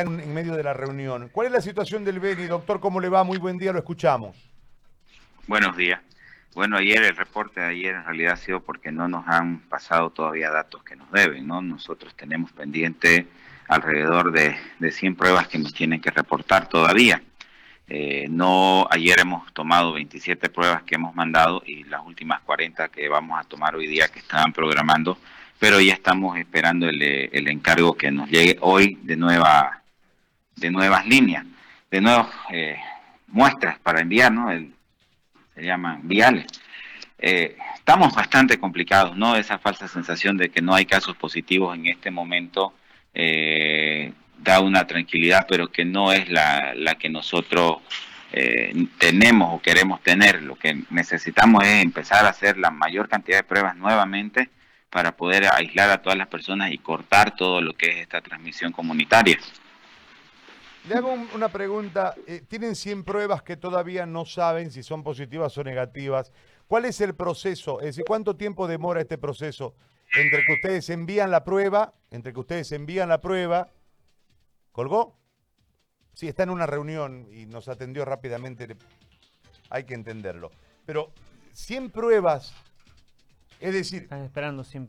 en medio de la reunión. ¿Cuál es la situación del Beni? Doctor, ¿cómo le va? Muy buen día, lo escuchamos. Buenos días. Bueno, ayer el reporte de ayer en realidad ha sido porque no nos han pasado todavía datos que nos deben, ¿no? Nosotros tenemos pendiente alrededor de, de 100 pruebas que nos tienen que reportar todavía. Eh, no, ayer hemos tomado 27 pruebas que hemos mandado y las últimas 40 que vamos a tomar hoy día que estaban programando, pero ya estamos esperando el, eh, el encargo que nos llegue hoy de nueva, de nuevas líneas, de nuevas eh, muestras para enviar, ¿no? Se llaman viales. Eh, estamos bastante complicados, ¿no? Esa falsa sensación de que no hay casos positivos en este momento eh, da una tranquilidad, pero que no es la, la que nosotros eh, tenemos o queremos tener. Lo que necesitamos es empezar a hacer la mayor cantidad de pruebas nuevamente para poder aislar a todas las personas y cortar todo lo que es esta transmisión comunitaria. Le hago un- una pregunta. Eh, Tienen 100 pruebas que todavía no saben si son positivas o negativas. ¿Cuál es el proceso? Es decir, ¿cuánto tiempo demora este proceso entre que ustedes envían la prueba, entre que ustedes envían la prueba? ¿Colgó? Sí, está en una reunión y nos atendió rápidamente. Hay que entenderlo. Pero 100 pruebas, es decir, Están esperando 100,